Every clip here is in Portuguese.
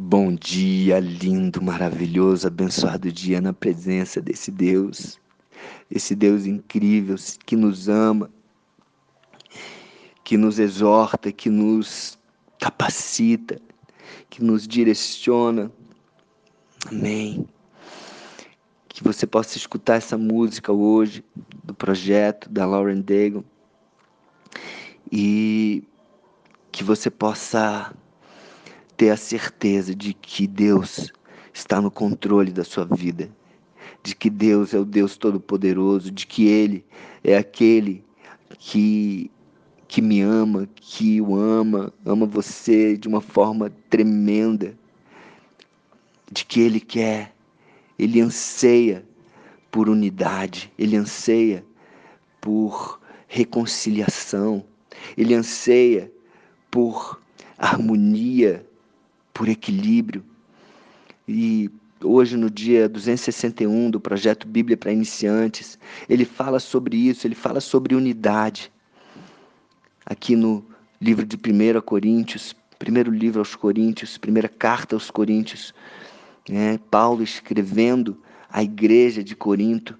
Bom dia, lindo, maravilhoso, abençoado dia na presença desse Deus, esse Deus incrível que nos ama, que nos exorta, que nos capacita, que nos direciona. Amém. Que você possa escutar essa música hoje do projeto da Lauren Daigle e que você possa ter a certeza de que Deus está no controle da sua vida, de que Deus é o Deus Todo-Poderoso, de que Ele é aquele que, que me ama, que o ama, ama você de uma forma tremenda, de que Ele quer, Ele anseia por unidade, Ele anseia por reconciliação, Ele anseia por harmonia por equilíbrio. E hoje, no dia 261 do projeto Bíblia para Iniciantes, ele fala sobre isso, ele fala sobre unidade. Aqui no livro de 1 Coríntios, primeiro livro aos Coríntios, primeira carta aos Coríntios, né? Paulo escrevendo à igreja de Corinto,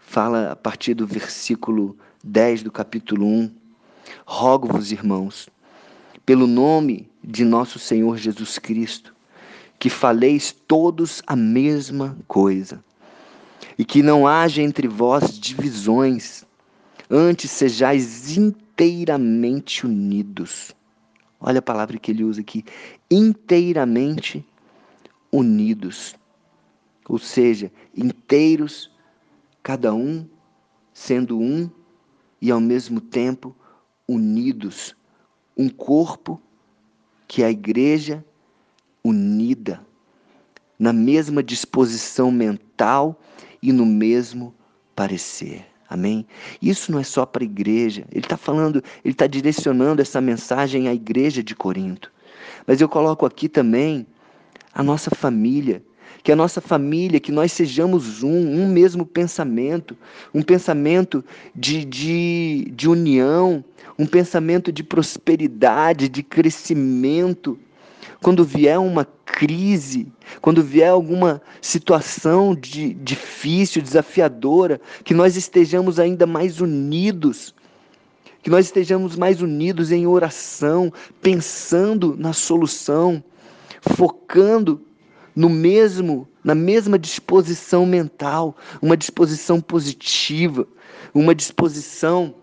fala a partir do versículo 10 do capítulo 1: Rogo-vos, irmãos, pelo nome de nosso Senhor Jesus Cristo, que faleis todos a mesma coisa, e que não haja entre vós divisões, antes sejais inteiramente unidos. Olha a palavra que ele usa aqui: inteiramente unidos. Ou seja, inteiros, cada um sendo um e ao mesmo tempo unidos um corpo que é a igreja unida, na mesma disposição mental e no mesmo parecer. Amém? Isso não é só para a igreja. Ele está falando, ele está direcionando essa mensagem à igreja de Corinto. Mas eu coloco aqui também a nossa família, que a nossa família, que nós sejamos um, um mesmo pensamento, um pensamento de, de, de união, um pensamento de prosperidade, de crescimento. Quando vier uma crise, quando vier alguma situação de, difícil, desafiadora, que nós estejamos ainda mais unidos, que nós estejamos mais unidos em oração, pensando na solução, focando no mesmo, na mesma disposição mental, uma disposição positiva, uma disposição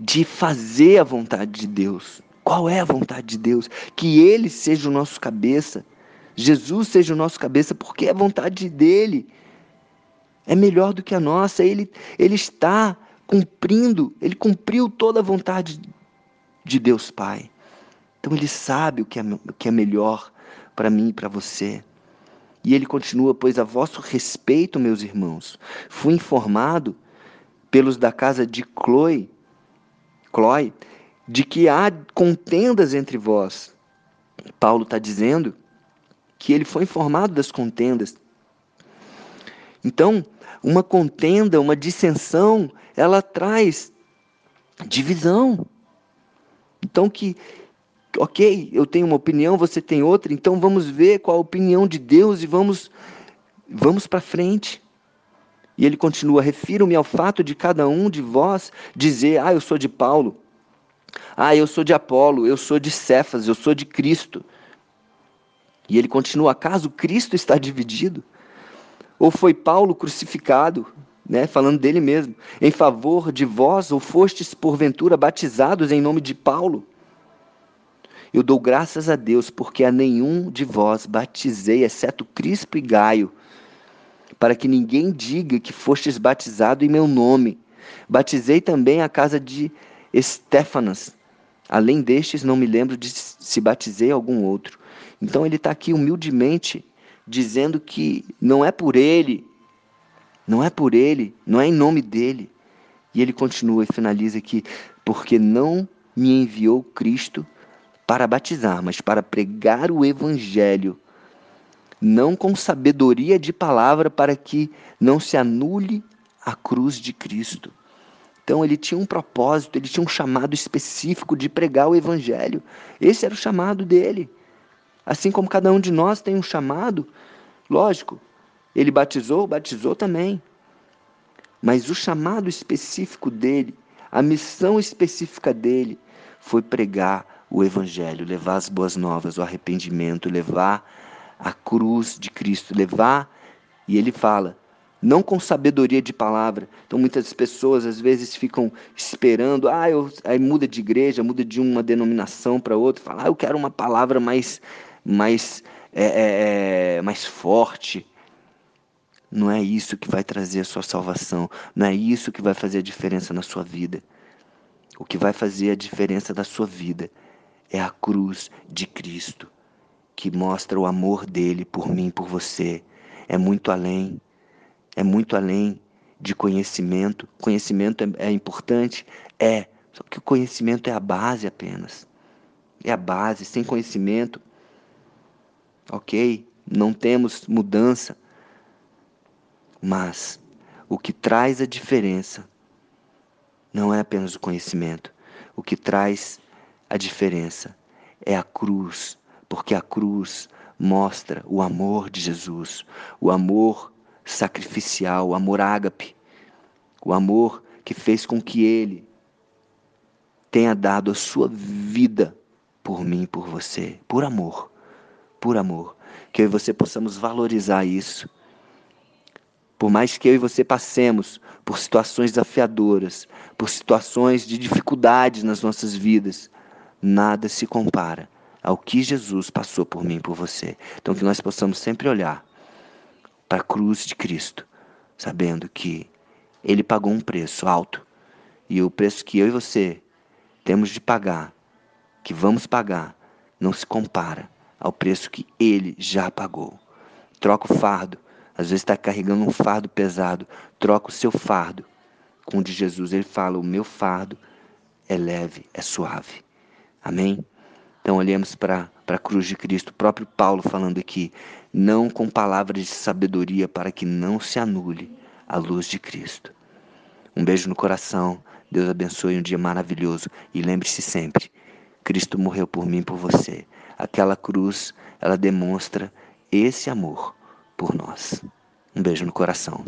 de fazer a vontade de Deus. Qual é a vontade de Deus? Que Ele seja o nosso cabeça. Jesus seja o nosso cabeça, porque a vontade dele é melhor do que a nossa. Ele, ele está cumprindo, ele cumpriu toda a vontade de Deus Pai. Então ele sabe o que é, o que é melhor para mim e para você. E ele continua: Pois a vosso respeito, meus irmãos, fui informado pelos da casa de Chloe Chloe, de que há contendas entre vós. Paulo está dizendo que ele foi informado das contendas. Então, uma contenda, uma dissensão, ela traz divisão. Então que ok, eu tenho uma opinião, você tem outra, então vamos ver qual a opinião de Deus e vamos vamos para frente. E ele continua: refiro-me ao fato de cada um de vós dizer, ah, eu sou de Paulo, ah, eu sou de Apolo, eu sou de Cefas, eu sou de Cristo. E ele continua: acaso Cristo está dividido? Ou foi Paulo crucificado, né, falando dele mesmo, em favor de vós, ou fostes porventura batizados em nome de Paulo? Eu dou graças a Deus, porque a nenhum de vós batizei, exceto Crispo e Gaio, para que ninguém diga que fostes batizado em meu nome. Batizei também a casa de Estéfanas. Além destes, não me lembro de se batizei algum outro. Então ele está aqui humildemente dizendo que não é por ele, não é por ele, não é em nome dele. E ele continua e finaliza aqui: porque não me enviou Cristo para batizar, mas para pregar o evangelho não com sabedoria de palavra, para que não se anule a cruz de Cristo. Então ele tinha um propósito, ele tinha um chamado específico de pregar o evangelho. Esse era o chamado dele. Assim como cada um de nós tem um chamado, lógico, ele batizou, batizou também. Mas o chamado específico dele, a missão específica dele, foi pregar o Evangelho, levar as boas novas, o arrependimento, levar a cruz de Cristo, levar. E ele fala, não com sabedoria de palavra. Então muitas pessoas às vezes ficam esperando, ah, eu, aí muda de igreja, muda de uma denominação para outra, fala, ah, eu quero uma palavra mais, mais, é, é, é, mais forte. Não é isso que vai trazer a sua salvação, não é isso que vai fazer a diferença na sua vida. O que vai fazer a diferença da sua vida é a cruz de Cristo, que mostra o amor dele por mim, por você. É muito além é muito além de conhecimento. Conhecimento é, é importante? É, só que o conhecimento é a base apenas. É a base. Sem conhecimento, ok, não temos mudança. Mas o que traz a diferença não é apenas o conhecimento. O que traz a diferença é a cruz, porque a cruz mostra o amor de Jesus, o amor sacrificial, o amor ágape, o amor que fez com que ele tenha dado a sua vida por mim, por você, por amor, por amor. Que eu e você possamos valorizar isso. Por mais que eu e você passemos por situações desafiadoras, por situações de dificuldades nas nossas vidas, nada se compara ao que Jesus passou por mim e por você. Então que nós possamos sempre olhar para a cruz de Cristo, sabendo que Ele pagou um preço alto e o preço que eu e você temos de pagar, que vamos pagar, não se compara ao preço que Ele já pagou. Troca o fardo. Às vezes está carregando um fardo pesado. Troca o seu fardo com o de Jesus. Ele fala: O meu fardo é leve, é suave. Amém? Então olhemos para a cruz de Cristo, o próprio Paulo falando aqui, não com palavras de sabedoria para que não se anule a luz de Cristo. Um beijo no coração, Deus abençoe um dia maravilhoso e lembre-se sempre, Cristo morreu por mim e por você. Aquela cruz, ela demonstra esse amor por nós. Um beijo no coração.